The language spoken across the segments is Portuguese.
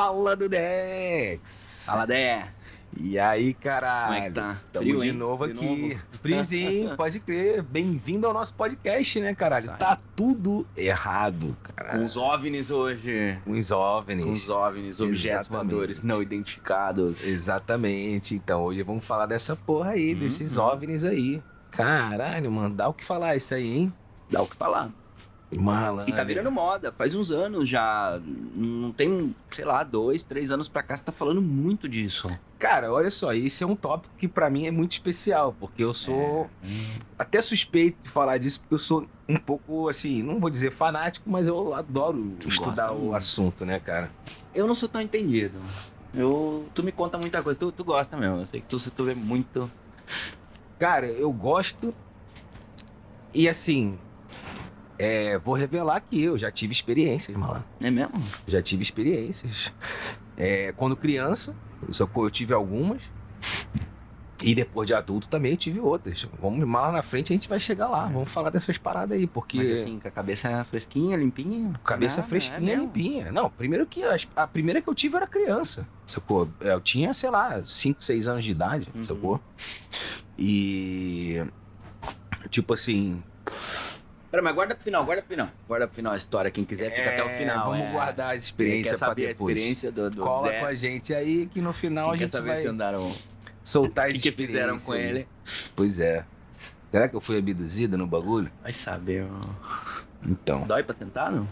Fala do Dex! Fala, Dé. E aí, caralho? Como é que tá? Tamo Frio, de hein? novo De aqui. novo. Frizinho, pode crer. Bem-vindo ao nosso podcast, né, caralho? Tá tudo errado, Com cara. os OVNIs hoje. Com os Com OVNIs. os OVNIs, objetos Exatamente. voadores não identificados. Exatamente. Então, hoje vamos falar dessa porra aí, desses Uhum. OVNIs aí. Caralho, mano, dá o que falar isso aí, hein? Dá o que falar. Malandro. E tá virando moda. Faz uns anos já. Não tem, sei lá, dois, três anos pra cá, você tá falando muito disso. Cara, olha só, esse é um tópico que pra mim é muito especial, porque eu sou É. até suspeito de falar disso, porque eu sou um pouco, assim, não vou dizer fanático, mas eu adoro Tu estudar o muito. assunto, né, cara? Eu não sou tão entendido. Eu, tu me conta muita coisa. Tu, tu gosta mesmo. Eu sei que tu, tu vê muito. Cara, eu gosto e, assim, é, vou revelar que eu já tive experiências, malandro. É mesmo? Já tive experiências. É, quando criança, eu tive algumas. E depois de adulto também eu tive outras. Vamos lá na frente a gente vai chegar lá. Vamos falar dessas paradas aí, porque. Mas assim, com a cabeça fresquinha, limpinha. Cabeça nada, é fresquinha, mesmo? limpinha. Não, primeiro que as- a primeira que eu tive era criança, sacou? Eu tinha, sei lá, 5, 6 anos de idade, Uhum. sacou? E. Tipo assim. Pera, mas guarda pro final, guarda pro final. Guarda pro final a história. Quem quiser fica até o é, final. Vamos é. guardar a experiência quer pra saber a depois. experiência do, do Cola com a gente aí que no final quem a quer gente saber vai se andaram... soltar O que, que fizeram com aí. ele? Pois é. Será que eu fui abduzida no bagulho? Vai saber. ó. Então. Dói pra sentar, não?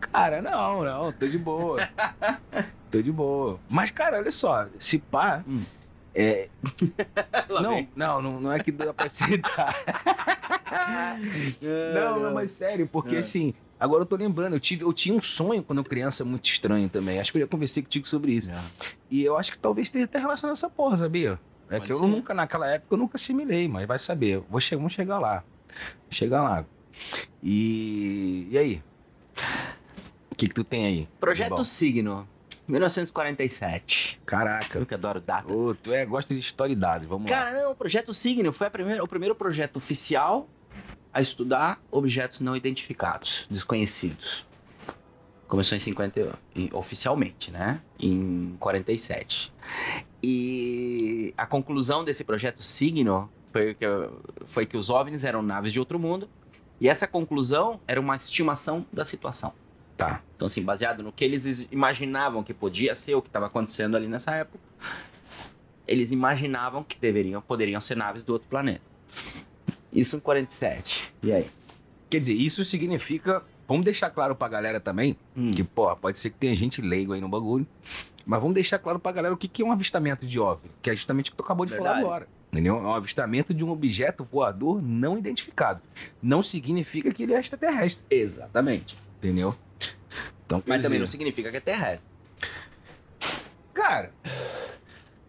Cara, não, não, tô de boa. tô de boa. Mas, cara, olha só, se pá. Hum. É, não, não, não, não é que dá pra citar. não, não, mas sério, porque É. assim, agora eu tô lembrando, eu, tive, eu tinha um sonho quando eu criança muito estranho também. Acho que eu já conversei contigo sobre isso. Já. E eu acho que talvez esteja até relacionado a essa porra, sabia? É Pode que eu ser. nunca, naquela época, eu nunca assimilei, mas vai saber. Vou che vamos chegar lá. Chegar lá. E. E aí? O que, que tu tem aí? Projeto Signo, 1947. Caraca. Eu que adoro data. Ô, tu é, gosta de história e dados, vamos lá. Cara, não, o Projeto Signo foi a primeira- o primeiro projeto oficial a estudar objetos não identificados, desconhecidos. Começou em 50, e- oficialmente, né? Em 47. E a conclusão desse projeto Signo foi que, foi que os OVNIs eram naves de outro mundo. E essa conclusão era uma estimação da situação. Tá. Então, assim, baseado no que eles imaginavam que podia ser o que estava acontecendo ali nessa época, eles imaginavam que deveriam, poderiam ser naves do outro planeta. Isso em 47. E aí? Quer dizer, isso significa. Vamos deixar claro pra galera também, Hum. que, pô, pode ser que tenha gente leigo aí no bagulho. Mas vamos deixar claro pra galera o que, que é um avistamento de OVNI, que é justamente o que tu acabou de falar Verdade. agora. Entendeu? É um avistamento de um objeto voador não identificado. Não significa que ele é extraterrestre, Exatamente. entendeu? Então, Mas também não significa que é terrestre. Cara,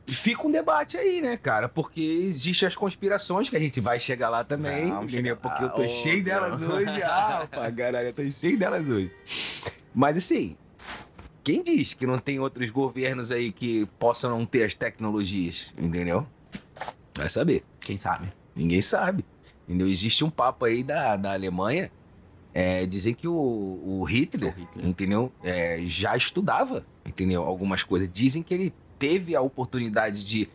fica um debate aí, né, cara? Porque existem as conspirações que a gente vai chegar lá também, entendeu? chegar Porque eu tô cheio delas não. hoje. Ah, pá, caralho, eu tô cheio delas hoje. Mas assim, quem diz que não tem outros governos aí que possam não ter as tecnologias, entendeu? Vai saber. Quem sabe? Ninguém sabe. Entendeu? Existe um papo aí da, da Alemanha. É, dizer que o, o Hitler, O Hitler. entendeu? É, já estudava, entendeu? Algumas coisas. Dizem que ele teve a oportunidade de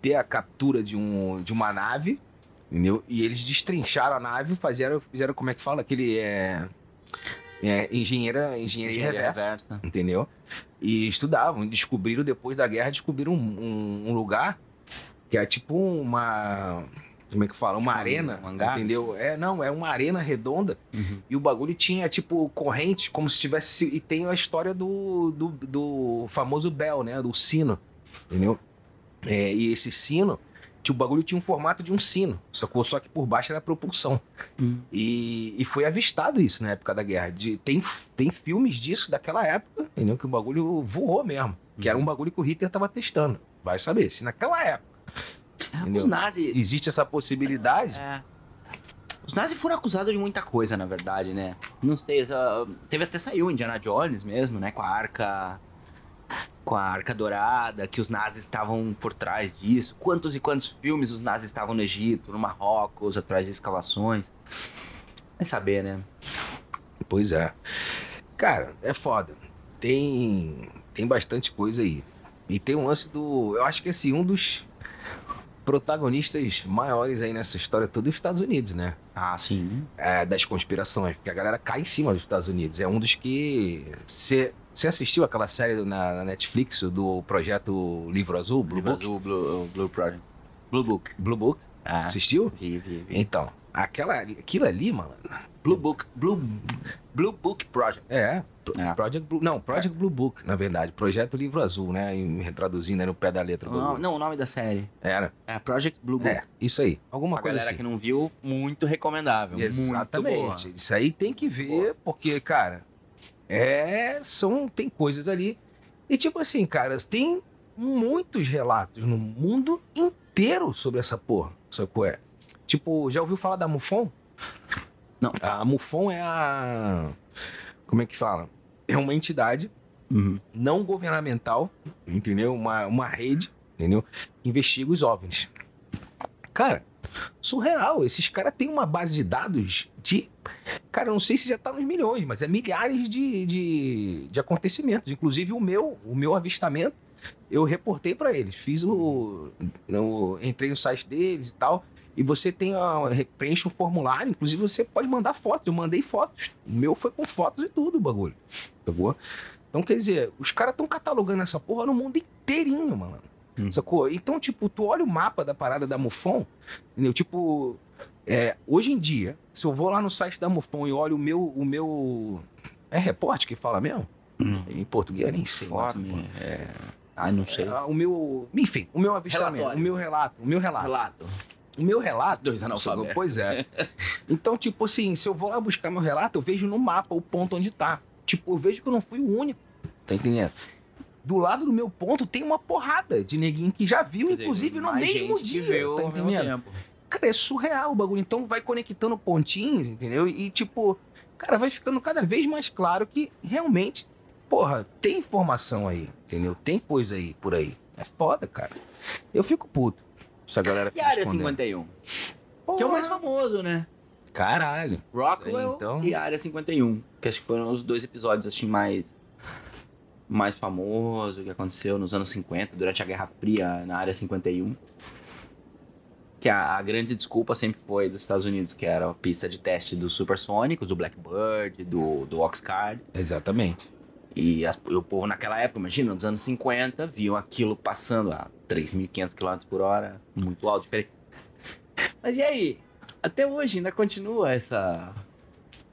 ter a captura de, um, de uma nave, entendeu? E eles destrincharam a nave, fizeram, fizeram como é que fala? Aquele é, é engenheira, engenharia, Engenharia reversa, reversa. entendeu? E estudavam, descobriram depois da guerra, descobriram um, um- um lugar que é tipo uma. Como é que fala? Uma Tipo arena, um hangar? entendeu? É, não, é uma arena redonda Uhum. e o bagulho tinha, tipo, corrente, como se tivesse. E tem a história do, do, do famoso bell, né? Do sino, entendeu? É, e esse sino, o bagulho tinha um formato de um sino, sacou? Só que por baixo era propulsão. Hum. E, e foi avistado isso na época da guerra. De, tem, tem filmes disso daquela época, entendeu? Que o bagulho voou mesmo. Que era um bagulho que o Hitler tava testando. Vai saber, se naquela época. Entendeu? Os nazis. Existe essa possibilidade. É. Os nazis foram acusados de muita coisa, na verdade, né? Não sei, teve até saiu Indiana Jones mesmo, né? Com a arca. Com a arca dourada, que os nazis estavam por trás disso. Quantos e quantos filmes os nazis estavam no Egito, no Marrocos, atrás de escavações. Vai saber, né? Pois é. Cara, é foda. Tem. tem bastante coisa aí. E tem um lance do. Eu acho que assim, um dos protagonistas maiores aí nessa história toda os Estados Unidos, né? Ah, sim. É, das conspirações, porque a galera cai em cima dos Estados Unidos. É um dos que. Você assistiu aquela série do- na, na Netflix do projeto Livro Azul, Blue Livro Book? Azul, Blue, Blue Project. Blue Book. Blue Book? Ah, Assistiu? vi, vi, vi. Então, aquela, aquilo ali, mano. Blue Book. Blue, Blue Book Project. É, É. Project Blue. Não, Project Blue Book, na verdade. Projeto Livro Azul, né? E Traduzindo aí no pé da letra. Não, não, o nome da série. Era. É Project Blue Book. É, isso aí. Alguma Pra coisa galera assim. que não viu, muito recomendável. Exatamente. Muito boa. Isso aí tem que ver, porque, cara, é. São. Tem coisas ali. E tipo assim, cara, tem muitos relatos no mundo inteiro sobre essa porra. Sabe qual é? Tipo, já ouviu falar da MUFON? Não. A MUFON é a. Como é que fala? É uma entidade Uhum. não governamental, entendeu? Uma, uma rede, entendeu? Que investiga os OVNIs. Cara, surreal. Esses caras têm uma base de dados de. Cara, eu não sei se já tá nos milhões, mas é milhares de, de, de acontecimentos. Inclusive o meu, o meu avistamento, eu reportei para eles. Fiz o, o. Entrei no site deles e tal. E você tem a. Preenche um formulário, inclusive você pode mandar fotos. Eu mandei fotos. O meu foi com fotos e tudo, o bagulho. Tá bom? Então, quer dizer, os caras estão catalogando essa porra no mundo inteirinho, mano. Hum. Sacou? Então, tipo, tu olha o mapa da parada da MUFON, entendeu? Tipo, é, hoje em dia, se eu vou lá no site da MUFON e olho o meu. O meu é repórter que fala mesmo? Hum. Em português, eu nem sei. Informe. É... Ai, não sei. É, o meu. Enfim, o meu avistamento. Relatório. O meu relato. O meu relato. Relato. O meu relato. Dois analfabetos. Pois é. Então, tipo assim, se eu vou lá buscar meu relato, eu vejo no mapa o ponto onde tá. Tipo, eu vejo que eu não fui o único. Tá entendendo? Do lado do meu ponto tem uma porrada de neguinho que já viu, dizer, inclusive no mesmo dia. viu tá entendendo? Cara, é surreal o bagulho. Então vai conectando pontinhos, entendeu? E tipo, cara, vai ficando cada vez mais claro que realmente, porra, tem informação aí, entendeu? Tem coisa aí por aí. É foda, cara. Eu fico puto. Se a galera E a Área escondendo. 51? Que é o mais famoso, né? Caralho. Rockwell então. e a Área 51. Que acho que foram os dois episódios assim mais mais famosos que aconteceu nos anos 50, durante a Guerra Fria na Área 51. Que a, a grande desculpa sempre foi dos Estados Unidos, que era a pista de teste dos supersônicos, do Blackbird, do, do Oxcard. Exatamente. E, as- e o povo naquela época, imagina, nos anos 50, viam aquilo passando a 3.500 km por hora, muito alto, diferente. Mas e aí? Até hoje ainda continua essa.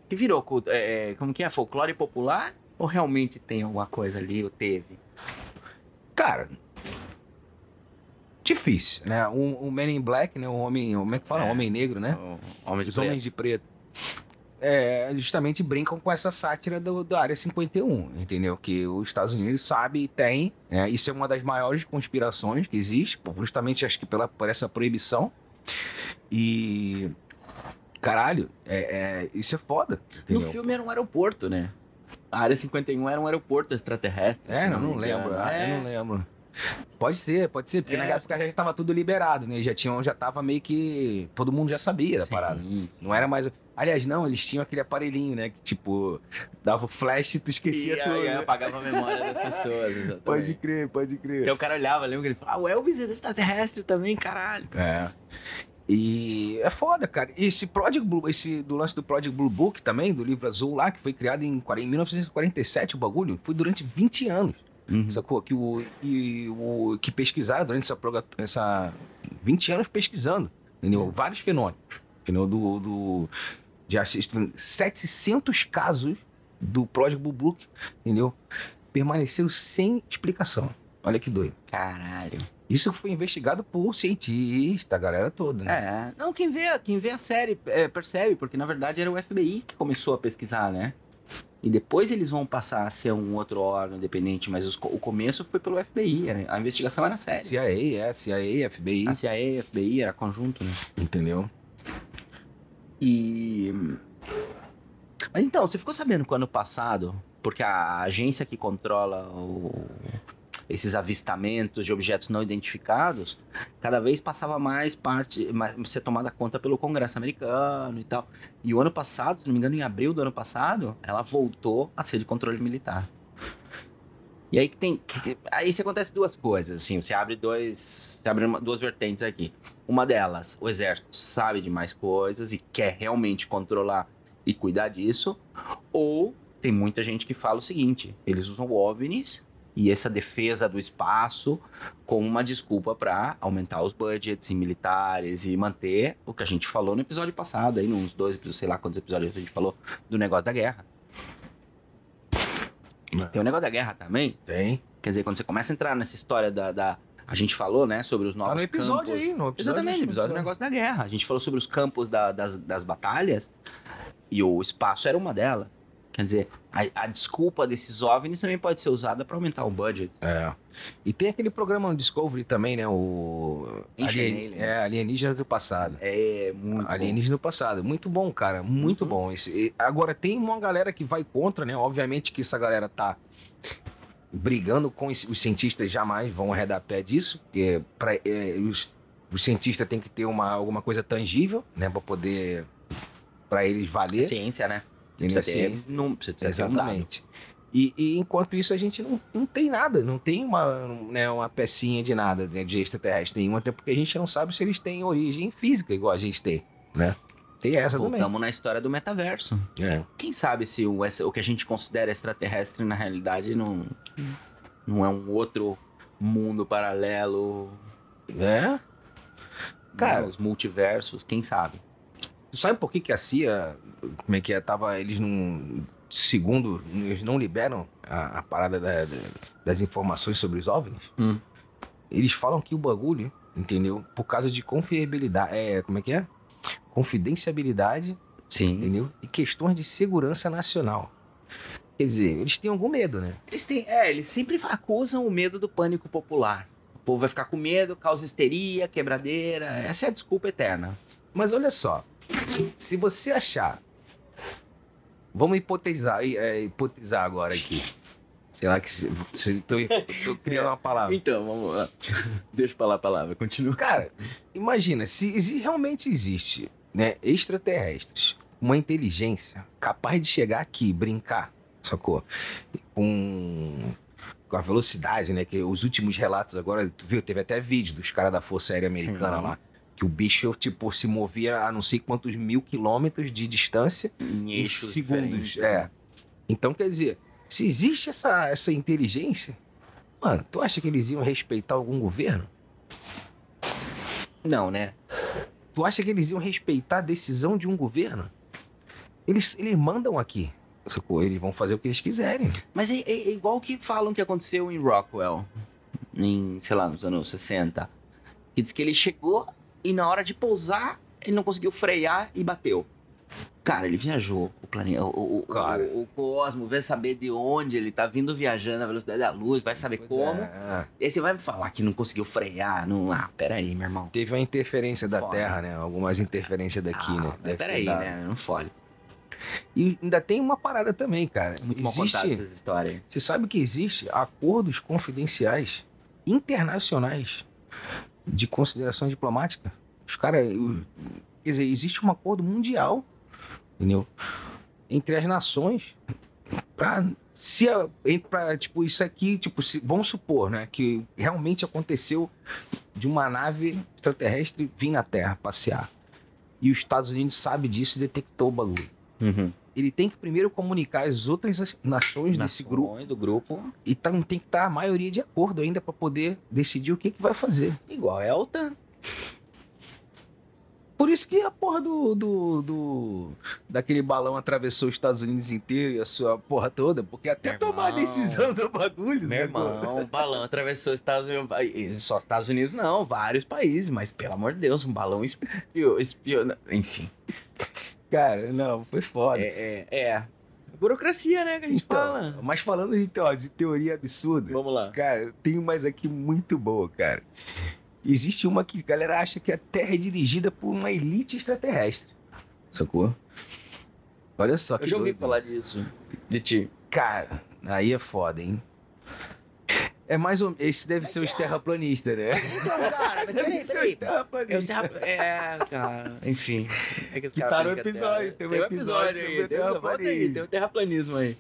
Que virou culto. é, é, como que é? Folclore popular? Ou realmente tem alguma coisa ali, ou teve? Cara, difícil, né? O, o Man in Black, né? O homem, como é que fala? É. Homem negro, né? O Homem de Os Preto. homens de preto. É, justamente brincam com essa sátira do, da Área 51, entendeu? Que os Estados Unidos sabe e tem. né? Isso é uma das maiores conspirações que existe, justamente acho que pela, por essa proibição. E. Caralho, é, é- isso é foda. No Entendeu? filme era um aeroporto, né? A Área 51 era um aeroporto extraterrestre. É, não, não lembro. ah, É. Eu não lembro. Pode ser, pode ser, porque É. na época já estava tudo liberado, né? Já tinham, já tava meio que. Todo mundo já sabia da Sim, parada. Não era mais. Aliás, não, eles tinham aquele aparelhinho, né? Que tipo, dava o flash e tu esquecia E tudo. aí né? apagava a memória das pessoas. exatamente. Pode crer, pode crer. Então o cara olhava, lembra que ele falava, ah, o Elvis é extraterrestre também, caralho. É. E é foda, cara. E esse Project Blue, esse do lance do Project Blue Book também, do livro azul lá, que foi criado em, 40 em 1947, o bagulho, foi durante 20 anos. Sacou? Que, o, e o, que pesquisaram durante essa, essa 20 anos pesquisando, entendeu? Vários fenômenos, entendeu? Do, do, de assist- 700 casos do Project Blue Book, entendeu? Permaneceram sem explicação. Olha que doido. Caralho. Isso foi investigado por cientista, a galera toda, né? É, não, quem vê, quem vê a série é, percebe, porque na verdade era o FBI que começou a pesquisar, né? E depois eles vão passar a ser um outro órgão independente, mas os o começo foi pelo FBI, era- a investigação era séria. CIA, é, CIA, FBI, A CIA, FBI, era conjunto, né? entendeu? E. Mas então, você ficou sabendo que ano passado, porque a agência que controla o- esses avistamentos de objetos não identificados, cada vez passava mais parte, mais, ser tomada conta pelo Congresso americano e tal. E o ano passado, se não me engano, em abril do ano passado, ela voltou a ser de controle militar. E aí que tem. que- aí se acontece duas coisas, assim, você abre dois. Você abre uma- duas vertentes aqui. Uma delas, o exército sabe de mais coisas e quer realmente controlar e cuidar disso. Ou tem muita gente que fala o seguinte: eles usam OVNIs e essa defesa do espaço como uma desculpa para aumentar os budgets em militares e manter o que a gente falou no episódio passado, aí, nos dois sei lá quantos episódios a gente falou do negócio da guerra. Tem o negócio da guerra também, Tem. Quer dizer, quando você começa a entrar nessa história da. da- a gente falou, né, sobre os novos Tá no episódio campos. aí, no episódio. Exatamente, no episódio do negócio da guerra. A gente falou sobre os campos da- das, das batalhas e o espaço era uma delas. Quer dizer, a, a desculpa desses OVNIs também pode ser usada para aumentar o budget. É. E tem aquele programa no Discovery também, né? O. Alien... É, Alienígenas do passado. É muito. bom. Alienígenas do passado. Muito bom, cara. Muito Uhum. bom. Esse... Agora, tem uma galera que vai contra, né? Obviamente que essa galera tá brigando com os cientistas, jamais vão arredar pé disso, porque pra, é, os, os cientistas têm que ter uma, alguma coisa tangível, né? Pra poder. Pra eles valer. Ciência, né? Entendeu? Precisa ter, Ciência. num- precisa ter um. Exatamente. E, e enquanto isso, a gente não, não tem nada, não tem uma, né, uma pecinha de nada né, de extraterrestre nenhum, até porque a gente não sabe se eles têm origem física igual a gente tem, né? Tem essa Voltamos na história do metaverso. também. É. Quem sabe se o, o que a gente considera extraterrestre na realidade não, não é um outro mundo paralelo. É? Cara- né, os multiversos, quem sabe? Tu sabe por que, que a CIA, como é que é, tava, eles não, segundo, eles não liberam a, a parada da- da- das informações sobre os OVNIs? Hum. Eles falam que o bagulho, entendeu? Por causa de confiabilidade, é, como é que é? Confidenciabilidade Sim. entendeu? E questões de segurança nacional. Quer dizer, eles têm algum medo, né? Eles têm, é, eles sempre acusam o medo do pânico popular. O povo vai ficar com medo, causa histeria, quebradeira. Essa é a desculpa eterna. Mas olha só, se você achar, vamos hipotetizar, é, hipotetizar agora aqui. Sei lá que se, se tô, tô criando uma palavra. Então, vamos lá. Deixa eu falar a palavra, continua. Cara, imagina, se exi- realmente existe, né, extraterrestres, uma inteligência capaz de chegar aqui, brincar, sacou? Com, com a velocidade, né, que os últimos relatos agora, tu viu, teve até vídeo dos caras da Força Aérea Americana Uhum. lá, que o bicho, tipo, se movia a não sei quantos mil quilômetros de distância Em em segundos. né? É. Então, quer dizer, se existe essa, essa inteligência, mano, tu acha que eles iam respeitar algum governo? Não, né? Tu acha que eles iam respeitar a decisão de um governo? Eles, eles mandam aqui. Eles vão fazer o que eles quiserem. Mas é, é- é igual o que falam que aconteceu em Rockwell, em, sei lá, nos anos 60. Que diz que ele chegou e na hora de pousar, ele não conseguiu frear e bateu. Cara, ele viajou o planeta, o, o, Cara. o, o cosmo, vai saber de onde ele tá vindo viajando na velocidade da luz, vai saber Pois como. é. E aí você vai me falar que não conseguiu frear, não. Ah, peraí, meu irmão. Teve uma interferência da Foda. Terra, né? Algumas interferências daqui, ah, né? Deve peraí, dado. né? Não fole. E ainda tem uma parada também, cara. Muito mal existe, contada essas histórias. Você sabe que existe acordos confidenciais internacionais de consideração diplomática? Os caras. Quer dizer, existe um acordo mundial, entendeu? Entre as nações pra. Se a, pra, tipo, isso aqui, tipo, se- vamos supor, né, que realmente aconteceu de uma nave extraterrestre vir na Terra passear. E os Estados Unidos sabe disso e detectou o bagulho. Ele tem que primeiro comunicar as outras nações desse grupo do grupo. e tá, tem que estar a maioria de acordo ainda para poder decidir o que, que vai fazer. Igual é a OTAN. Por isso que a porra do, do, do- daquele balão atravessou os Estados Unidos inteiro e a sua porra toda, porque até Meu tomar a irmão. decisão do bagulho, Meu irmão, o balão atravessou os Estados Unidos. Só Estados Unidos não, vários países, mas pelo amor de Deus, um balão espiou enfim. Cara, não, foi foda. É, é, é. Burocracia, né, que a gente então, fala. mas falando de, ó, de teoria absurda, Vamos lá. cara, tem mais aqui muito boa, cara. Existe uma que a galera acha que a Terra é dirigida por uma elite extraterrestre. Sacou? Olha só que Eu já ouvi falar isso. disso. De ti. Cara, aí é foda, hein? É mais ou Esse deve ser os terraplanistas, né? Não, cara, mas Deve ser os É, terraplanistas. é, cara, enfim. É que, Que tá no a episódio, tem um tem um episódio aí, tem, um- aí, terraplanismo. tem o terraplanismo aí.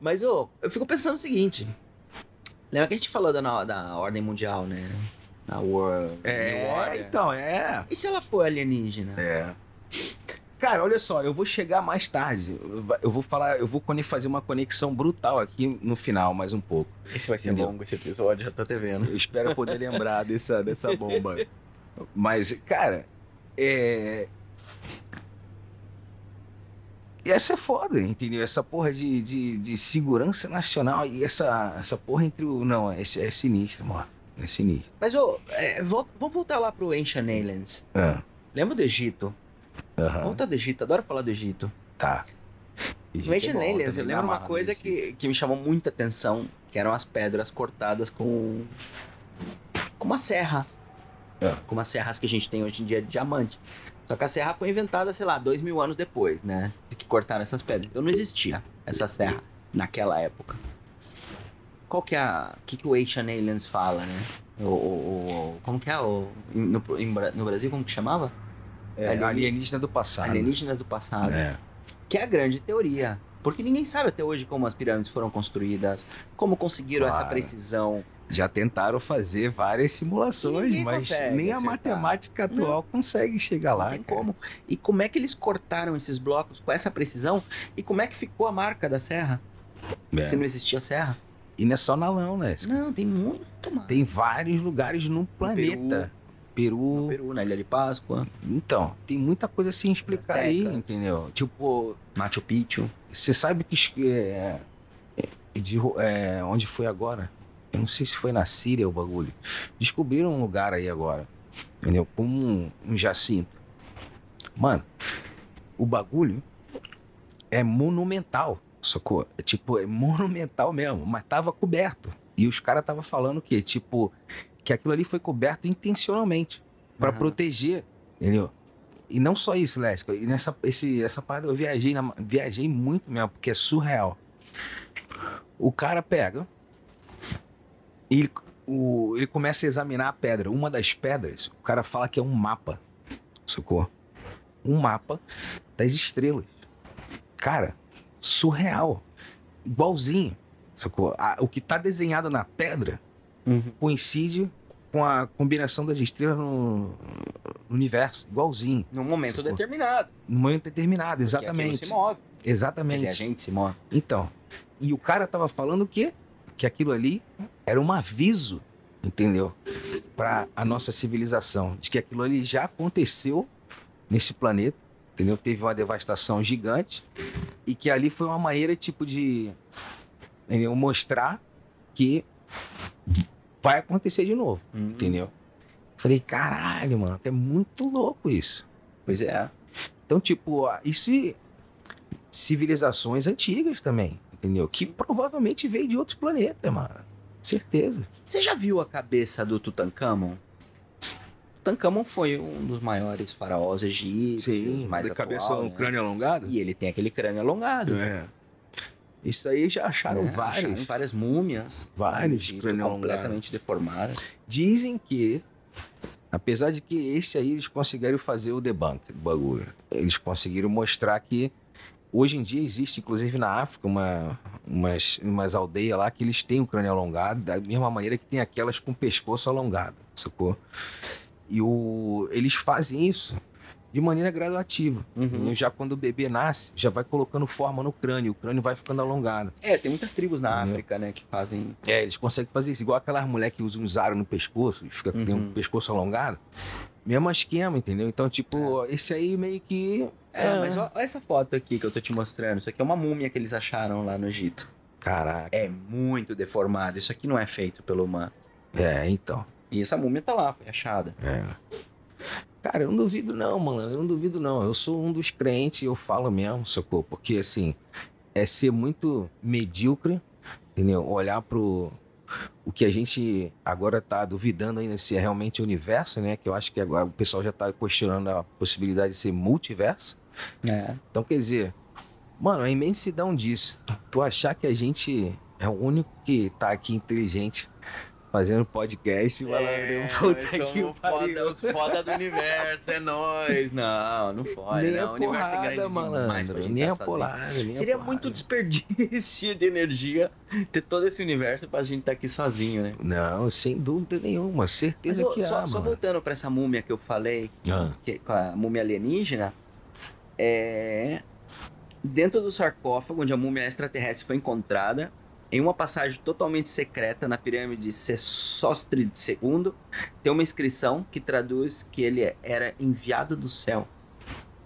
Mas, ô, eu fico pensando o seguinte. Lembra que a gente falou da, da ordem mundial, né? Da World. É, então, é. E se ela for alienígena? É. Cara, olha só, eu vou chegar mais tarde. Eu vou falar, eu vou fazer uma conexão brutal aqui no final, mais um pouco. Esse vai ser longo, esse episódio, já tô te vendo. Eu espero poder lembrar dessa, dessa bomba. Mas, cara, é. E essa é foda, entendeu? Essa porra de, de, de segurança nacional e essa, essa porra entre o. Não, é, é sinistro, mano. É sinistro. Mas, ô, é, vamos voltar lá pro Ancient Aliens. Ah, Lembra do Egito? Aham, Volta do Egito, adoro falar do Egito. tá. No Ancient é Aliens, eu lembro uma coisa que, que me chamou muita atenção, que eram as pedras cortadas com, com uma serra. É. Com umas serras que a gente tem hoje em dia de diamante. Só que a serra foi inventada, sei lá, dois mil anos depois, né? De que cortaram essas pedras. Então não existia essa serra naquela época. Qual que é a... O que, que o Ancient Aliens fala, né? O, o- o- como que é? O, no, no Brasil, como que chamava? É, Alienígena- alienígena do passado. Alienígenas do passado. É. Que é a grande teoria. Porque ninguém sabe até hoje como as pirâmides foram construídas, como conseguiram essa Claro. precisão. Já tentaram fazer várias simulações, mas consegue nem a acertar. matemática atual consegue chegar lá. Não tem cara. como. E como é que eles cortaram esses blocos com essa precisão? E como é que ficou a marca da serra? É. Se não existia serra? E não é só na não, né? Não, tem muito mais. Tem vários lugares no planeta. Peru. No Peru, na Ilha de Páscoa, Então, tem muita coisa sem explicar aí, entendeu? Tipo, Machu Picchu. você sabe que es- é, é, de é, onde foi agora? Eu não sei se foi na Síria o bagulho. Descobriram um lugar aí agora, entendeu? Com um, um jacinto. Mano, o bagulho é monumental, sacou? É tipo, é monumental mesmo, mas tava coberto. E os caras tava falando que, tipo, que aquilo ali foi coberto intencionalmente pra Aham. proteger, entendeu? E não só isso, Lésica. E nessa esse, essa parada eu viajei, na- viajei muito mesmo, porque é surreal. O cara pega e ele, o, ele começa a examinar a pedra. Uma das pedras, o cara fala que é um mapa, sacou? Um mapa das estrelas. Cara, surreal. Igualzinho? A- o que tá desenhado na pedra coincide com a combinação das estrelas no, universo, igualzinho, Num momento determinado. no momento determinado, Porque exatamente. se move. Exatamente. a gente se move. Então, e o cara tava falando o quê? Que aquilo ali era um aviso, entendeu? Para a nossa civilização, de que aquilo ali já aconteceu nesse planeta, entendeu? Teve uma devastação gigante e que ali foi uma maneira tipo de entendeu? mostrar que vai acontecer de novo, entendeu? Falei, caralho, mano, é muito louco isso. Pois é. Então, tipo, ah, isso e civilizações antigas também, entendeu? Que provavelmente veio de outros planetas, mano. Certeza. Você já viu a cabeça do Tutankhamon? Tutankhamon foi um dos maiores faraós egípcios, mais atual, né? alongado? E ele tem aquele crânio alongado. É. Isso aí já acharam né? vários. Acharam várias múmias. Vários completamente deformadas. Dizem que, apesar de que esse aí eles conseguiram fazer o debunk do bagulho, eles conseguiram mostrar que hoje em dia existe, inclusive na África, uma, umas, umas aldeias lá que eles têm o crânio alongado, da mesma maneira que tem aquelas com o pescoço alongado, sacou? E o, eles fazem isso de maneira graduativa. Uhum. Já quando o bebê nasce, já vai colocando forma no crânio, o crânio vai ficando alongado. É, tem muitas tribos na Entendeu? África, né, que fazem. É, eles conseguem fazer isso. Igual aquelas mulheres que usam um zaro no pescoço, e fica, tem um Uhum. pescoço alongado. Mesmo esquema, entendeu? Então, tipo, esse aí meio que. É, mas ó, olha essa foto aqui que eu tô te mostrando. Isso aqui é uma múmia que eles acharam lá no Egito. Caraca. É muito deformado. Isso aqui não é feito pelo humano. É, então. E essa múmia tá lá, foi achada. É. Cara, eu não duvido não, mano. Eu não duvido não. Eu sou um dos crentes e eu falo mesmo, socorro. Porque, assim, é ser muito medíocre, entendeu? Olhar pro... O que a gente agora tá duvidando ainda se é realmente o universo, né? Que eu acho que agora o pessoal já tá questionando a possibilidade de ser multiverso. É. Então, quer dizer, mano, a imensidão disso. Tu achar que a gente é o único que tá aqui inteligente Fazendo podcast, malandro. Puta que pariu. foda, os foda do universo, é nóis. Não, não fode, Nem a não. O universo é malandro. gente Nem tá a sozinho. porrada, nem a Seria porrada. muito desperdício de energia ter todo esse universo pra gente estar aqui sozinho, né? Não, sem dúvida nenhuma. Certeza eu- que só, há, só mano. voltando pra essa múmia que eu falei, Ah. que, com a múmia alienígena, é. Dentro do sarcófago onde a múmia extraterrestre foi encontrada, em uma passagem totalmente secreta na pirâmide Sesostri II, tem uma inscrição que traduz que ele era enviado do céu.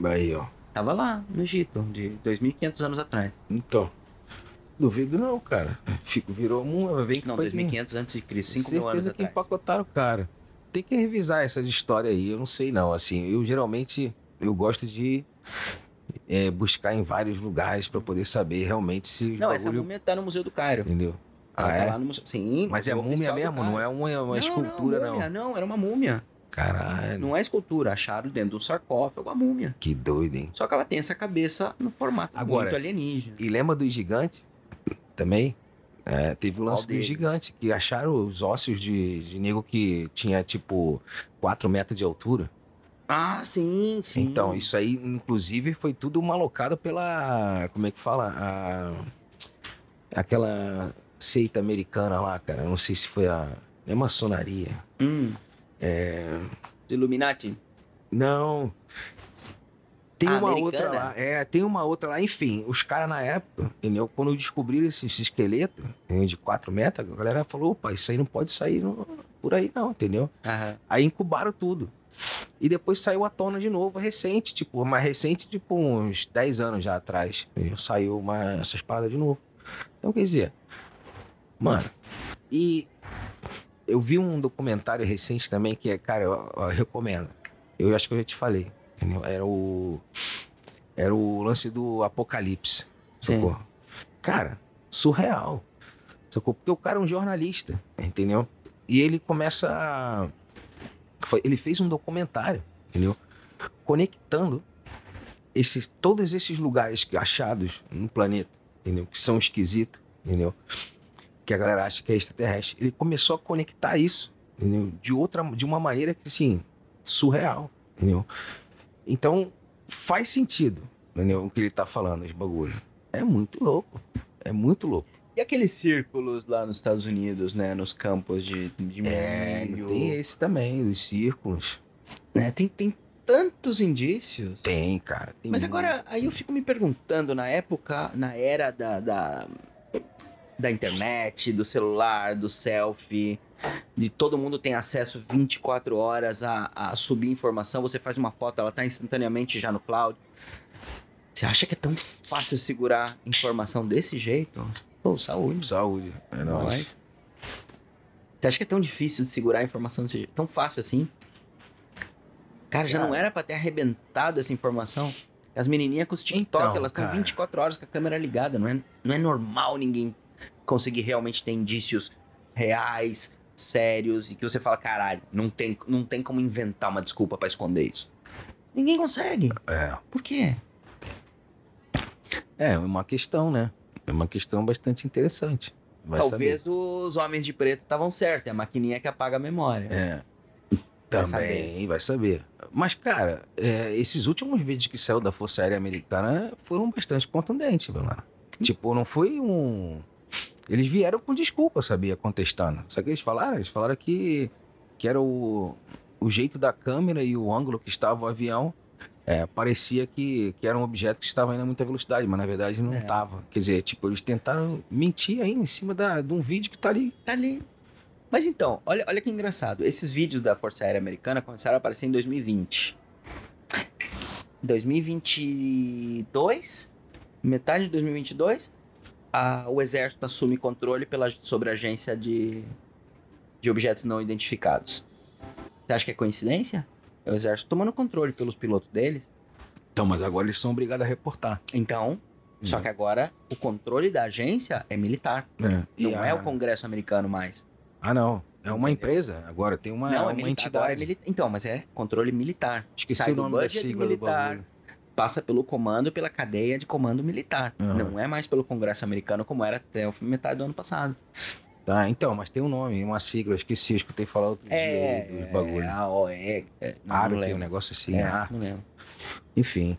Aí, ó. Tava lá, no Egito, de 2.500 anos atrás. Então. Duvido não, cara. Fico, virou um, vai ver que Não, foi 2500 antes de Cristo, 5 certeza mil anos que atrás. empacotaram o cara. Tem que revisar essas histórias aí, eu não sei não. Assim, eu geralmente eu gosto de é, buscar em vários lugares pra poder saber realmente se Não, essa bagulho... múmia tá no Museu do Cairo. Entendeu? Ela Ah, tá é? lá no museu. Sim, Mas é múmia do mesmo, não é uma, uma Não, escultura, não. Múmia, não, era uma múmia. Caralho, Não é escultura, acharam dentro de um sarcófago a múmia. que doido, hein? Só que ela tem essa cabeça no formato Agora- muito alienígena. E lembra dos gigantes? Também? É, teve o lance Qual deles? gigantes, que acharam os ossos de, de nego que tinha, tipo, 4 metros de altura. Ah, sim, sim. Então, isso aí, inclusive, foi tudo malocado pela. Como é que fala? A, aquela seita americana lá, cara. Não sei se foi a. É maçonaria. Hum. É. Illuminati? Não. Tem A uma americana? outra lá. É, tem uma outra lá. Enfim, os caras na época, entendeu? Quando descobriram esse, esse esqueleto entendeu? de 4 metros, a galera falou: opa, isso aí não pode sair no- por aí, não, entendeu? Aham. Aí incubaram tudo. E depois saiu à tona de novo, recente, tipo, mais recente, tipo, uns 10 anos já atrás. entendeu? Saiu uma, essas paradas de novo. Então, quer dizer, mano, e eu vi um documentário recente também que é, cara, eu, eu recomendo. Eu acho que eu já te falei, entendeu? Era o. Era o lance do Apocalipse. Sim. Sacou? Cara, surreal. Sacou? Porque o cara é um jornalista, entendeu? E ele começa a. foi- Ele fez um documentário, entendeu? Conectando esses, todos esses lugares que- achados no planeta, entendeu? Que são esquisitos, entendeu? Que a galera acha que é extraterrestre. Ele começou a conectar isso, entendeu? De outra, de uma maneira que, assim, surreal, entendeu? Então, faz sentido, entendeu? O que ele tá falando, esse bagulho. É muito louco. É muito louco. E aqueles círculos lá nos Estados Unidos, né? Nos campos de, de É, milho. tem esse também, os círculos. né, tem, tem tantos indícios. Tem, cara. tem Mas muito. agora, aí eu fico me perguntando, na época, na era da, da, da internet, do celular, do selfie, de todo mundo tem acesso 24 horas a, a subir informação, você faz uma foto, ela tá instantaneamente já no cloud. Você acha que é tão fácil segurar informação desse jeito? Pô, saúde. Saúde. É nóis. Você acha que é tão difícil de segurar a informação desse jeito? Tão fácil assim? Cara, já Cara. não era pra ter arrebentado essa informação? As menininhas com os TikTok, Então, elas estão cara. 24 horas com a câmera ligada. Não é, não é normal ninguém conseguir realmente ter indícios reais, sérios, e que você fala, caralho, não tem, não tem como inventar uma desculpa pra esconder isso. Ninguém consegue. É. Por quê? É uma questão, né? É uma questão bastante interessante. Vai Talvez os homens de preto estavam certos, é a maquininha que apaga a memória. saber. É. Vai Também vai saber. Mas, cara, é, esses últimos vídeos que saiu da Força Aérea Americana foram bastante contundentes, mano. Tipo, não foi um. Eles vieram com desculpa, sabia? Contestando. Sabe o que eles falaram? Eles falaram que, que era o, o jeito da câmera e o ângulo que estava o avião. É, parecia que, que era um objeto que estava indo a muita velocidade, mas na verdade não É. estava. Quer dizer, tipo, eles tentaram mentir aí em cima da, de um vídeo que tá ali. Tá ali. Mas então, olha, olha que engraçado. Esses vídeos da Força Aérea Americana começaram a aparecer em 2020. 2022, metade de 2022, a- o Exército assume controle pela, sobre a agência de, de objetos não identificados. Você acha que é coincidência? É o Exército tomando controle pelos pilotos deles. Então, mas agora eles são obrigados a reportar. Então, só Hum. que agora o controle da agência é militar. E Não a- é o Congresso americano mais. Ah, não. É uma Entendeu? empresa. Agora tem uma, não, uma é entidade. Agora é Então, mas é controle militar. Esqueci Sai o do nome da budget sigla do militar, bagulho. passa pelo comando, pela cadeia de comando militar. Aham. Não é mais pelo Congresso americano como era até o metade do ano passado. Tá, então, mas tem um nome, uma sigla, eu esqueci, eu escutei falar outro dia aí dos bagulho. É, a OE. É, não, Aro não tem um negócio assim, É, ar. não lembro. Enfim.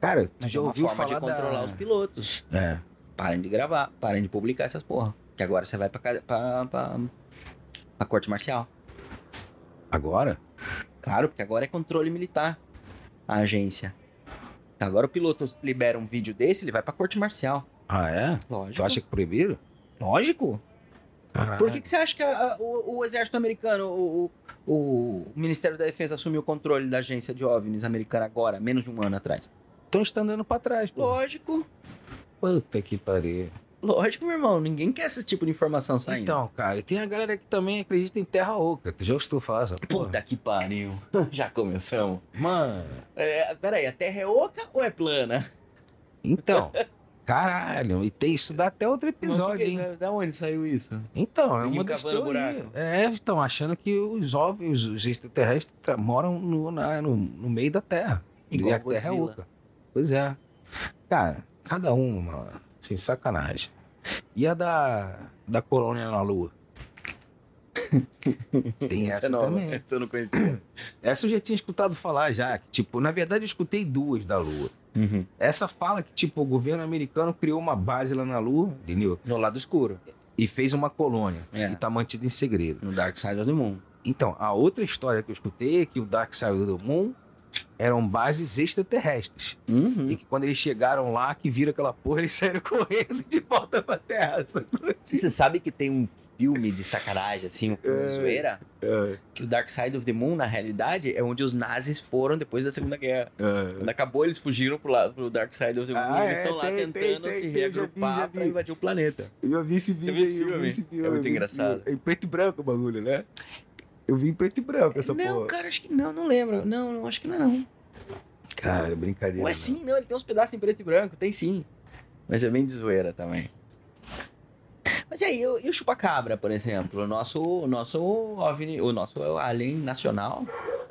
Cara, Mas já é uma ouviu forma falar de controlar da... os pilotos. É. Parem de gravar, parem de publicar essas porra. Que agora você vai pra, ca- pra, pra, pra corte marcial. Agora? Claro, porque agora é controle militar a agência. Agora o piloto libera um vídeo desse, ele vai pra corte marcial. Ah, é? Lógico. Tu acha que proibiram? Lógico. Caralho. Por que, que você acha que a- a- o, o exército americano, o, o- o Ministério da Defesa assumiu o controle da agência de OVNIs americana agora, menos de um ano atrás? Então está andando pra trás, pô. Lógico. Puta que pariu. Lógico, meu irmão. Ninguém quer esse tipo de informação saindo. Então, cara, e tem a galera que também acredita em terra oca. Tu já estou falar essa porra? Puta que pariu. Já começamos. Mano, É, peraí, a Terra é oca ou é plana? então. Caralho, e tem isso dá até outro episódio, que- hein? Da, da onde saiu isso? Então, é uma das buraco. É, estão achando que os ovos, os extraterrestres tra- moram no, na- no, no meio da Terra. Igual e a Terra é Godzilla. oca. Pois é. Cara, cada um, mano, sem sacanagem. E a da, da colônia na Lua? Tem essa nova, também. Essa eu não conhecia. Essa eu já tinha escutado falar já. que, Tipo, na verdade eu escutei duas da Lua. Essa fala que, tipo, o governo americano criou uma base lá na Lua, entendeu? No lado escuro. E fez uma colônia. É. E tá mantida em segredo. No Dark Side of the Moon. Então, a outra história que eu escutei é que o Dark Side do Moon eram bases extraterrestres. Uhum. E que quando eles chegaram lá, que viram aquela porra, eles saíram correndo de volta pra Terra. Você sabe que tem um filme de sacanagem, assim, um filme de É. zoeira? É, Que o Dark Side of the Moon, na realidade, é onde os nazis foram depois da Segunda Guerra. é. Quando acabou, eles fugiram pro, lado, pro Dark Side of the Moon Ah, e eles é, estão lá tem, tentando tem, se tem, tem, já vi, reagrupar já pra vi. invadir o planeta. Eu já vi esse vídeo vi aí, eu vi esse filme. É muito engraçado. Em preto e branco o bagulho, né? Eu vi em preto e branco essa não, porra. cara, acho que não, não lembro. Não, não, acho que não. não. Cara, é brincadeira. Ué, não. sim, não, ele tem uns pedaços em preto e branco, tem sim. Mas é bem de zoeira também. Mas e aí, e o- o chupacabra, por exemplo? O nosso, o nosso OVNI, o nosso alien nacional.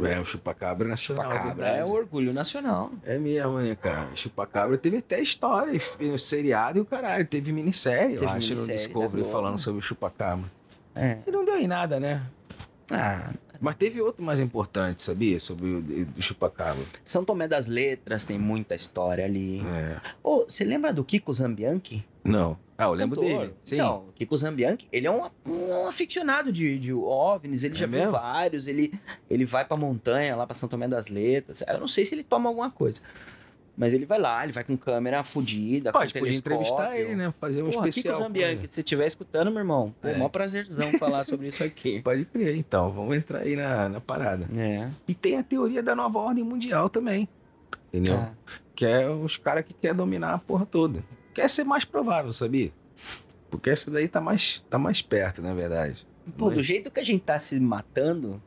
É, o chupacabra nacional. Chupacabra é o orgulho nacional. É mesmo, né, cara? Chupacabra teve até história, seriado e o caralho. Teve minissérie, eu Teve acho, no Discovery Globo. falando sobre o chupacabra. É. E não deu em nada, né? Ah, Mas teve outro mais importante, sabia? Sobre o do chupacabra. São Tomé das Letras tem muita história ali. É. Ô, você lembra do Kiko Zambianchi? Não. Ah, eu lembro Cantor. dele. Sim. Então, o Kiko Zambianchi, ele é um, um aficionado de, de OVNIs, ele É já viu mesmo? vários, ele, ele vai pra montanha, lá pra São Tomé das Letras. Eu não sei se ele toma alguma coisa. Mas ele vai lá, ele vai com câmera fodida, com Pode, podia entrevistar telescópio. ele, né? Fazer um Porra, especial. Kiko Zambianchi, se você estiver escutando, meu irmão, pô, É. mó prazerzão falar sobre isso aqui. Pode crer, então. Vamos entrar aí na, na parada. É. E tem a teoria da nova ordem mundial também. Entendeu? Ah, Que é os caras que querem dominar a porra toda. Quer ser mais provável, sabia? Porque essa daí tá mais, tá mais perto, na verdade. Pô, Mas- do jeito que a gente tá se matando,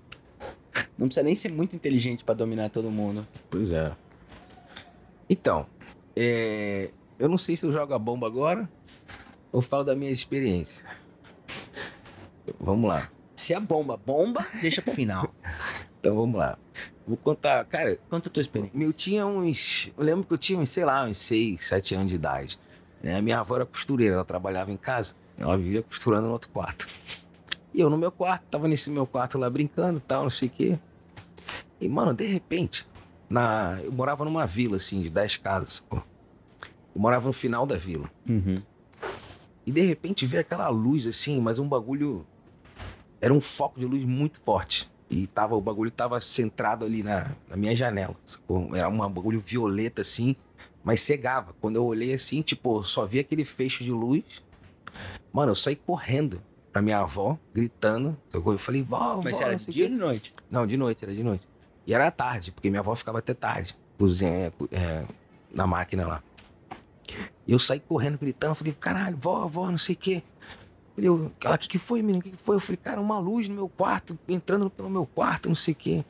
não precisa nem ser muito inteligente pra dominar todo mundo. Pois é. Então, é, eu não sei se eu jogo a bomba agora ou falo da minha experiência. Vamos lá. Se a bomba bomba, deixa pro final. Então vamos lá. Vou contar, cara, Conta a tua experiência. eu tinha uns. Eu lembro que eu tinha, sei lá, uns 6, 7 anos de idade. Né? Minha avó era costureira, ela trabalhava em casa. Ela vivia costurando no outro quarto. E eu no meu quarto, tava nesse meu quarto lá brincando e tal, não sei o quê. E, mano, de repente, na... eu morava numa vila, assim, de 10 casas. Pô. Eu morava no final da vila. Uhum. E de repente veio aquela luz assim, mas um bagulho. Era um foco de luz muito forte. E tava, o bagulho tava centrado ali na, na minha janela. sacou? Era um bagulho violeta assim, mas cegava. Quando eu olhei assim, tipo, só vi aquele feixe de luz. Mano, eu saí correndo pra minha avó, gritando. Eu falei, vó, Mas vó, era de dia ou de noite? Não, de noite, era de noite. E era tarde, porque minha avó ficava até tarde, cozinha, é, na máquina lá. E eu saí correndo, gritando, falei, caralho, vó, vó, não sei o quê. Falei, eu, ela, o que, que foi, menino? O que, que foi? Eu falei, cara, uma luz no meu quarto, entrando pelo meu quarto, não sei o quê.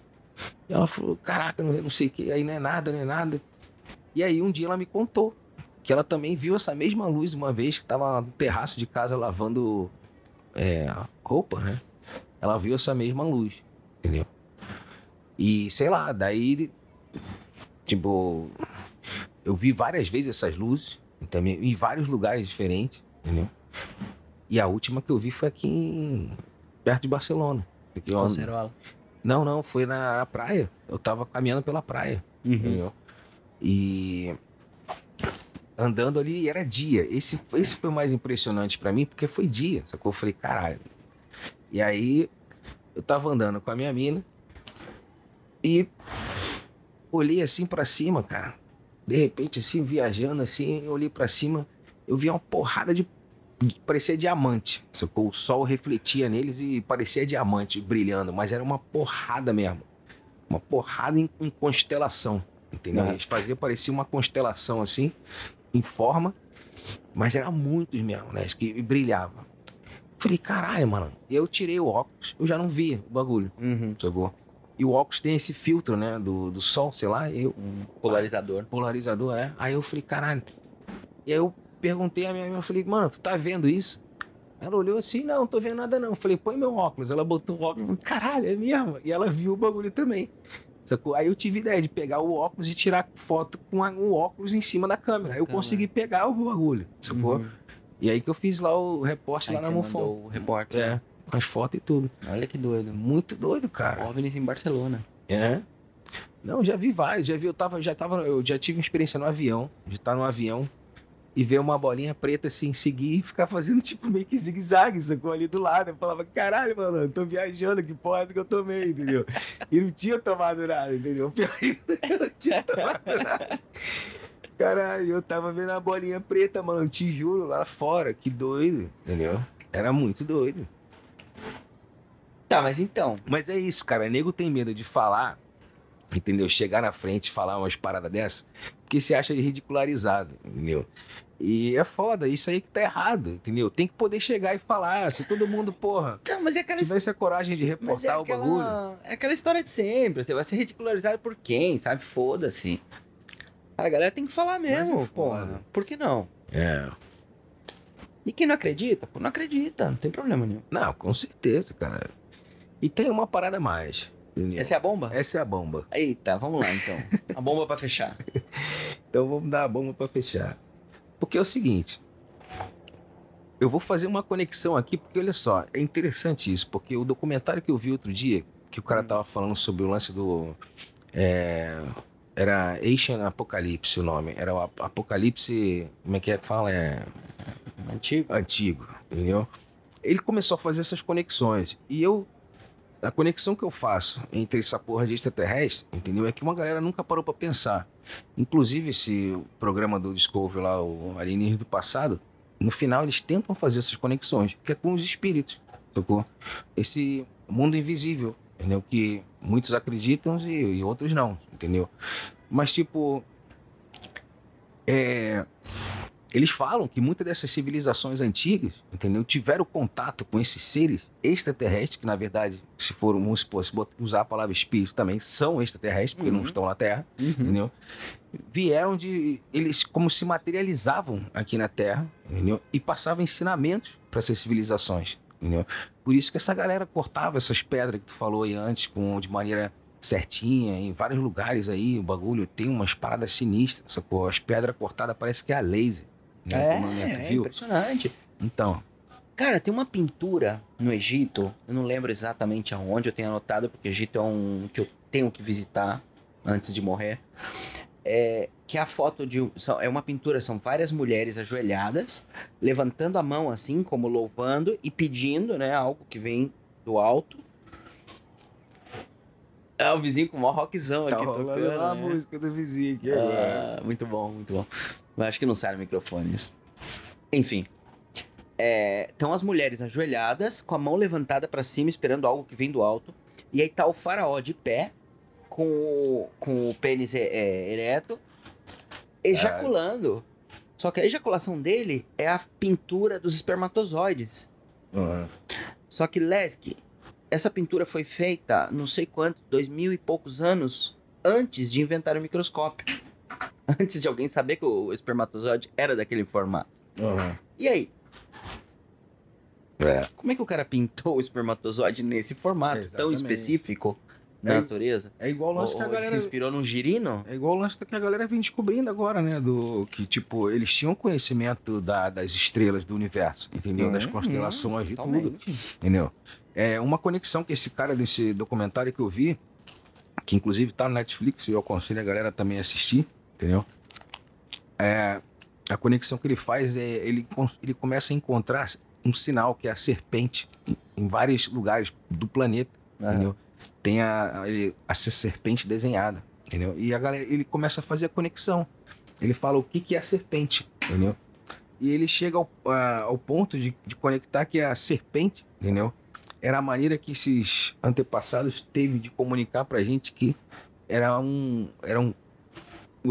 E ela falou, caraca, não, não sei o quê, aí não é nada, não é nada. E aí um dia ela me contou que ela também viu essa mesma luz uma vez, que tava no terraço de casa lavando é, roupa, né? Ela viu essa mesma luz, entendeu? E sei lá, daí, tipo, eu vi várias vezes essas luzes, também em vários lugares diferentes, entendeu? E a última que eu vi foi aqui em... perto de Barcelona. Aqui, não, não, foi na praia. Eu tava caminhando pela praia. Uhum. Entendeu? E andando ali era dia. Esse, esse foi o mais impressionante pra mim, porque foi dia. Sacou? Eu falei, caralho. E aí eu tava andando com a minha mina e olhei assim pra cima, cara. De repente, assim, viajando assim, olhei pra cima, eu vi uma porrada de. de- Parecia diamante. Sacou? O sol refletia neles e parecia diamante brilhando, mas era uma porrada mesmo. Uma porrada em, em constelação. Entendeu? Aham. Eles faziam parecia uma constelação assim, em forma, mas era muitos mesmo, né? Que brilhava. Falei, caralho, mano. E eu tirei o óculos, eu já não via o bagulho, Uhum. sacou? E o óculos tem esse filtro, né? Do, do sol, sei lá. Eu, Polarizador. polarizador, é. Aí eu falei, caralho. E aí eu perguntei a minha amiga, eu falei, mano, tu tá vendo isso? Ela olhou assim, não, não tô vendo nada não. Eu falei, põe meu óculos. Ela botou o óculos, falei, caralho, é mesmo? E ela viu o bagulho também. Sacou? Aí eu tive ideia de pegar o óculos e tirar foto com a- o óculos em cima da câmera. Aí eu Câmera. consegui pegar o bagulho, sacou? Uhum. E aí que eu fiz lá o reporte Aí lá na mandou o repórter. É, com as fotos e tudo. Olha que doido. Muito doido, cara. OVNIs em Barcelona. É. Não, já vi vários, já vi, eu tava, já tava, eu já tive uma experiência no avião, de estar no avião e ver uma bolinha preta assim, seguir e ficar fazendo tipo meio que zigue-zague, sacou ali do lado. Eu falava, caralho, mano, eu tô viajando, que porra é que eu tomei, entendeu? E não tinha tomado nada, entendeu? Pior ainda, eu não tinha tomado nada. Caralho, eu tava vendo a bolinha preta, mano, te juro, lá fora, que doido, entendeu? Era muito doido. Tá, mas então. Mas é isso, cara. Nego tem medo de falar, entendeu? Chegar na frente e falar umas paradas dessas, porque se acha ridicularizado, entendeu? E é foda, isso aí que tá errado, entendeu? Tem que poder chegar e falar. Se todo mundo, porra, Então, mas é aquela tivesse a coragem de Mas reportar é o bagulho. aquela, é aquela história de sempre. Você vai ser ridicularizado por quem, sabe? Foda-se. A galera tem que falar mesmo, é porra. foda. Por que não? É. E quem não acredita, pô, não acredita. Não tem problema nenhum. Não, com certeza, cara. E tem uma parada a mais, entendeu? Essa é a bomba? Essa é a bomba. Eita, vamos lá então. A bomba pra fechar. Então vamos dar a bomba pra fechar. Porque é o seguinte. Eu vou fazer uma conexão aqui, porque olha só, é interessante isso, porque o documentário que eu vi outro dia, que o cara tava falando sobre o lance do. é, era Asian Apocalipse o nome. Era o Ap- Apocalipse. Como é que é que fala? É Antigo. antigo, entendeu? Ele começou a fazer essas conexões. E eu. A conexão que eu faço entre essa porra de extraterrestre, entendeu? É que uma galera nunca parou pra pensar. Inclusive, esse programa do Discovery lá, o Alienígenas do Passado, no final eles tentam fazer essas conexões, que é com os espíritos, sacou? Esse mundo invisível, entendeu? Que muitos acreditam e, e outros não, entendeu? Mas, tipo. É, eles falam que muitas dessas civilizações antigas, entendeu, tiveram contato com esses seres extraterrestres, que na verdade, se for vamos supor, se usar a palavra espírito também, são extraterrestres, porque Uhum. não estão na Terra, Uhum. entendeu? Vieram de. Eles como se materializavam aqui na Terra, entendeu? E passavam ensinamentos para essas civilizações, entendeu? Por isso que essa galera cortava essas pedras que tu falou aí antes, com, de maneira certinha, em vários lugares aí, o bagulho tem umas paradas sinistras, sacou? As pedras cortadas parece que é a laser. Né? Né? É, é viu? impressionante. Então, Cara, tem uma pintura no Egito, eu não lembro exatamente aonde eu tenho anotado, porque o Egito é um que eu tenho que visitar antes de morrer. É, que é a foto de. É uma pintura, são várias mulheres ajoelhadas, levantando a mão assim, como louvando e pedindo, né? Algo que vem do alto. É o vizinho com o maior rockzão tá aqui rolando tocando. lá a né? música do vizinho aqui agora. Ah, muito bom, muito bom. Mas acho que não sai no microfone isso. Enfim. É, estão as mulheres ajoelhadas, com a mão levantada pra cima, esperando algo que vem do alto. E aí tá o faraó de pé, com o, com o pênis é, é, ereto, ejaculando. Só que a ejaculação dele é a pintura dos espermatozoides. Nossa. Só que, Lesk, essa pintura foi feita, não sei quantos, dois mil e poucos anos antes de inventar o microscópio. Antes de alguém saber que o espermatozoide era daquele formato. Uhum. E aí, É. como é que o cara pintou o espermatozoide nesse formato tão Exatamente. específico, na É- natureza? É igual o Ou, lance que a ou ele se galera. inspirou num girino? É igual o lance que a galera vem descobrindo agora, né? Do que, tipo, eles tinham conhecimento da- das estrelas do universo, entendeu? Das Uhum, constelações e tudo. Entendeu? É uma conexão que esse cara desse documentário que eu vi, que inclusive tá no Netflix, e eu aconselho a galera também a assistir, entendeu? É, a conexão que ele faz é ele, ele começa a encontrar um sinal que é a serpente em, vários lugares do planeta, Aham. entendeu? Tem a, a, a serpente desenhada, entendeu? E a galera, ele começa a fazer a conexão. Ele fala o que, que é a serpente, entendeu? E ele chega ao, a- ao ponto de, de conectar que a serpente, entendeu? Era a maneira que esses antepassados teve de comunicar pra gente que era um. Era um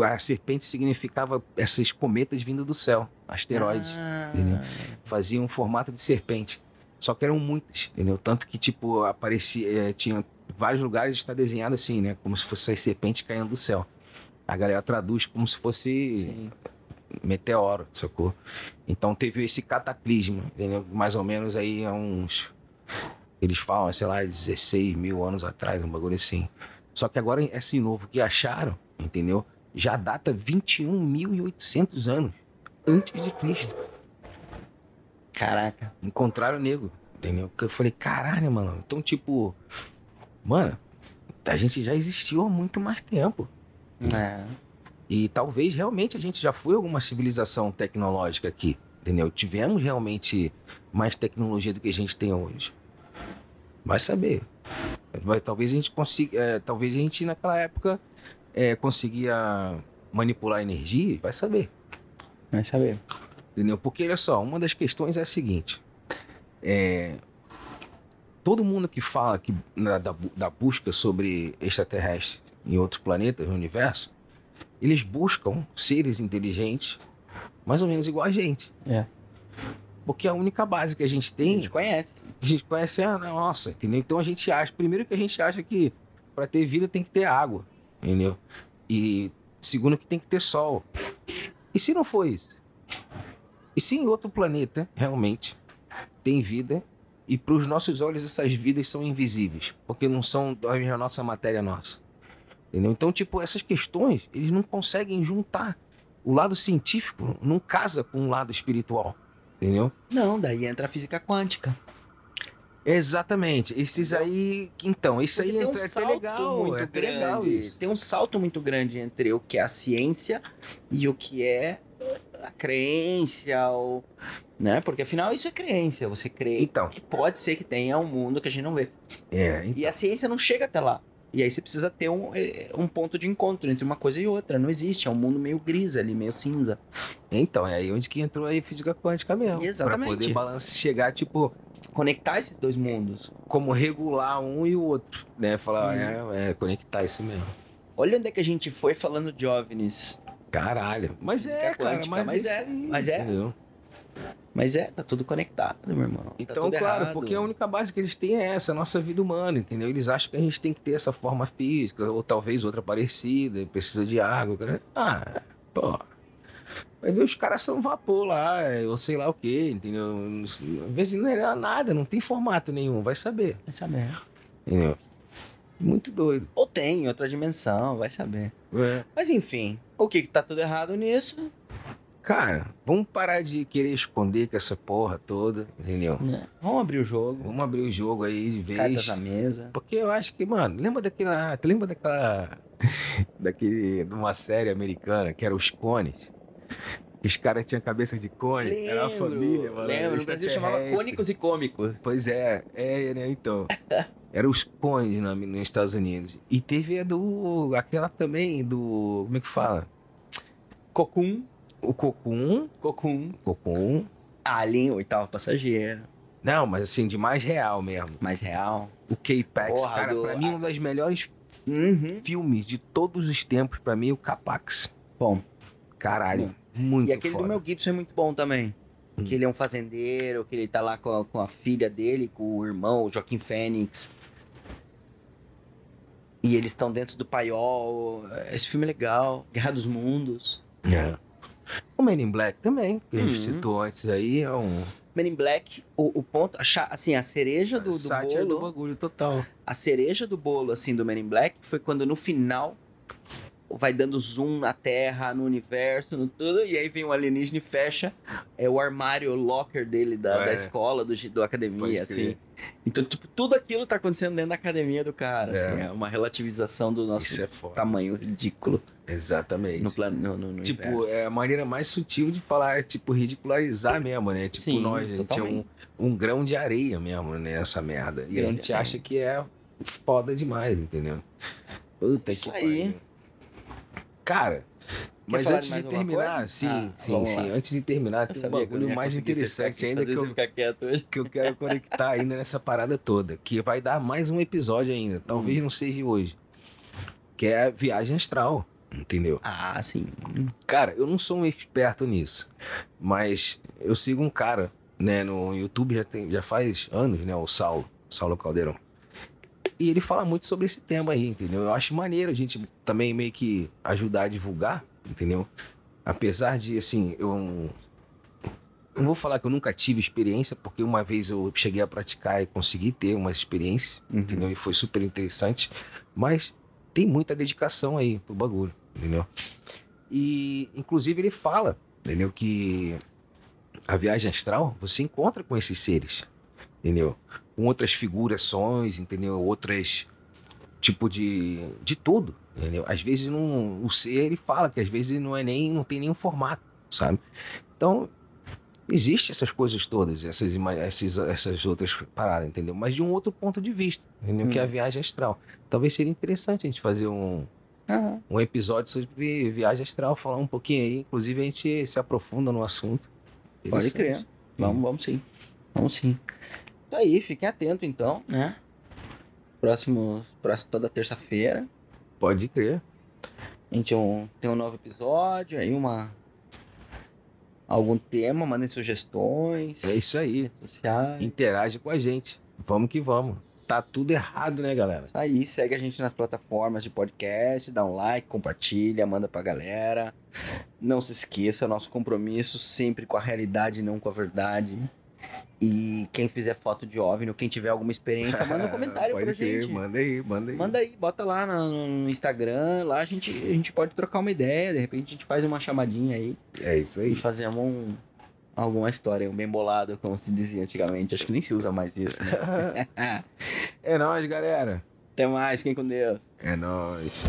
a serpente significava essas cometas vindo do céu, asteroides. Ah, entendeu? Faziam um formato de serpente. Só que eram muitas, entendeu? Tanto que, tipo, aparecia. eh, tinha vários lugares está desenhado assim, né? Como se fosse as serpentes caindo do céu. A galera traduz como se fosse Sim. meteoro, sacou? Então teve esse cataclisma, entendeu? Mais ou menos aí há uns. Eles falam, sei lá, 16 mil anos atrás, um bagulho assim. Só que agora esse novo que acharam, entendeu? Já data 21.800 anos antes de Cristo. Caraca. Encontraram o nego, entendeu? Eu falei, caralho, mano. Então, tipo, mano, a gente já existiu há muito mais tempo. É. E talvez realmente a gente já foi alguma civilização tecnológica aqui, entendeu? Tivemos realmente mais tecnologia do que a gente tem hoje. Vai saber. Vai, talvez a gente consiga. é, talvez a gente naquela época é, conseguia manipular energia, vai saber. Vai saber. Entendeu? Porque olha só, uma das questões é a seguinte: é, todo mundo que fala que, na- da, bu- da busca sobre extraterrestres em outros planetas no universo, eles buscam seres inteligentes, mais ou menos igual a gente. É. Porque a única base que a gente A tem, gente conhece. a gente conhece é a nossa, entendeu? Então a gente acha, primeiro que a gente acha que para ter vida tem que ter água, entendeu? E segundo que tem que ter sol. E se não for isso? E se em outro planeta realmente tem vida e para os nossos olhos essas vidas são invisíveis, porque não são da nossa matéria nossa. Entendeu? Então, tipo, essas questões, eles não conseguem juntar. O lado científico não casa com o lado espiritual. Entendeu? Não, daí entra a física quântica. Exatamente. Esses aí. Então, esse aí tem um é até salto legal. muito é grande. legal isso. Tem um salto muito grande entre o que é a ciência e o que é a crença, ou, né? Porque afinal isso é crença. Você crê Então. que pode ser que tenha um mundo que a gente não vê. É, E a ciência não chega até lá. E aí você precisa ter um, eh, um ponto de encontro entre uma coisa e outra. Não existe, é um mundo meio gris ali, meio cinza. então, é aí onde que entrou aí física quântica mesmo. Exatamente. Pra poder balance chegar, tipo, Conectar esses dois mundos. como regular um e o outro. Né? Falar, Hum. é, é, conectar isso mesmo. Olha onde é que a gente foi falando de OVNIs. Caralho. Mas é, cara, quântica, mas, mas é, é, aí, mas é. entendeu? Mas é, tá tudo conectado, meu irmão. Tá Então, tudo claro, errado. porque a única base que eles têm é essa, a nossa vida humana, entendeu? Eles acham que a gente tem que ter essa forma física, ou talvez outra parecida, precisa de água. cara. Ah, pô. Vai ver os caras são vapor lá, ou sei lá o quê, entendeu? Às vezes não é nada, não tem formato nenhum, vai saber, Vai saber. entendeu? Muito doido. Ou tem outra dimensão, vai saber. É. Mas enfim, o que que tá tudo errado nisso? Cara, vamos parar de querer esconder com essa porra toda, entendeu? né? Vamos abrir o jogo. Vamos abrir o jogo aí de vez. Cartas na mesa. Porque eu acho que, mano, lembra daquela. Tu lembra daquela. daquele. de uma série americana que era os cones? Os caras tinham cabeça de cone, era uma família, mano. Lembro, no Brasil chamava. Cônicos e Cômicos. Pois é, é, né, então. Era os cones na- nos Estados Unidos. E teve a do. aquela também, do. como é que fala? Cocum. O Cocum. Cocum. Cocum. Alien, oitavo passageiro. Não, mas assim, de mais real mesmo. Mais real. O K-Pax, cara, do- pra mim, um dos melhores Uhum. filmes de todos os tempos, pra mim, o Capax. Bom. Caralho, muito e aquele foda. do Mel Gibson é muito bom também. Hum. Que ele é um fazendeiro, que ele tá lá com a, com a filha dele, com o irmão, o Joaquim Fênix. E eles estão dentro do paiol. Esse filme é legal. Guerra dos Mundos. É. O Men in Black também, que a gente Uhum. citou antes aí, é um... Men in Black, o, o ponto, a assim, a cereja do, do bolo, do bagulho total. a cereja do bolo, assim, do Men in Black foi quando no final vai dando zoom na Terra, no universo, no tudo, e aí vem um alienígena e fecha é o armário o locker dele da, da É. escola, do, do academia, assim. Então, tipo, tudo aquilo tá acontecendo dentro da academia do cara, É. assim, é uma relativização do nosso é tamanho ridículo Exatamente. no plano, no, no, Tipo, universo. é a maneira mais sutil de falar, é tipo, ridicularizar mesmo, né? Tipo, Sim, nós, a gente é um, um grão de areia mesmo nessa merda. E a gente areia. acha que é foda demais, entendeu? Puta Isso que aí. pariu. Cara, mas falar antes de terminar, sim, Ah, sim, sim. lá. Antes de terminar, tem um bagulho mais interessante ainda que eu, que eu quero conectar ainda nessa parada toda, que vai dar mais um episódio ainda, Hum. talvez não seja hoje, que é a viagem astral, entendeu? Ah, sim. Cara, eu não sou um experto nisso, mas eu sigo um cara, né, no YouTube já, tem, já faz anos, né, o Saulo, Saulo Caldeirão. E ele fala muito sobre esse tema aí, entendeu? Eu acho maneiro a gente também meio que ajudar a divulgar, entendeu? Apesar de, assim, eu não- vou falar que eu nunca tive experiência, porque uma vez eu cheguei a praticar e consegui ter uma experiência, Uhum. entendeu? E foi super interessante, mas tem muita dedicação aí pro bagulho, entendeu? E, inclusive, ele fala, entendeu? Que a viagem astral, você encontra com esses seres, entendeu? Com outras figurações, entendeu? Outras, tipo de, de tudo, entendeu? Às vezes não, o ser, ele fala que às vezes não é nem, não tem nenhum formato, sabe? Então, existe essas coisas todas, essas, essas, essas outras paradas, entendeu? Mas de um outro ponto de vista, entendeu? Que é a Hum. viagem astral. Talvez seria interessante a gente fazer um, Ah, um episódio sobre viagem astral, falar um pouquinho aí. Inclusive, a gente se aprofunda no assunto. Pode crer. Vamos, vamos sim. Vamos sim. Isso aí, fiquem atentos então, né? Próximo, próximo toda terça-feira. Pode crer. A gente um- tem um novo episódio, aí uma. Algum tema, mandem sugestões. É isso aí. Interage com a gente. Vamos que vamos. Tá tudo errado, né, galera? Isso aí, segue a gente nas plataformas de podcast, dá um like, compartilha, manda pra galera. Não se esqueça, nosso compromisso sempre com a realidade, não com a verdade. E quem fizer foto de OVNI, ou quem tiver alguma experiência, manda um comentário pode pra crer, gente. Manda aí, manda aí. Manda aí, bota lá no, Instagram, lá a gente, a gente pode trocar uma ideia, de repente a gente faz uma chamadinha aí É isso e aí. fazemos um, alguma história, um bem bolado, como se dizia antigamente. Acho que nem se usa mais isso, né? É nóis, galera. Até mais, fiquem com Deus. É nóis.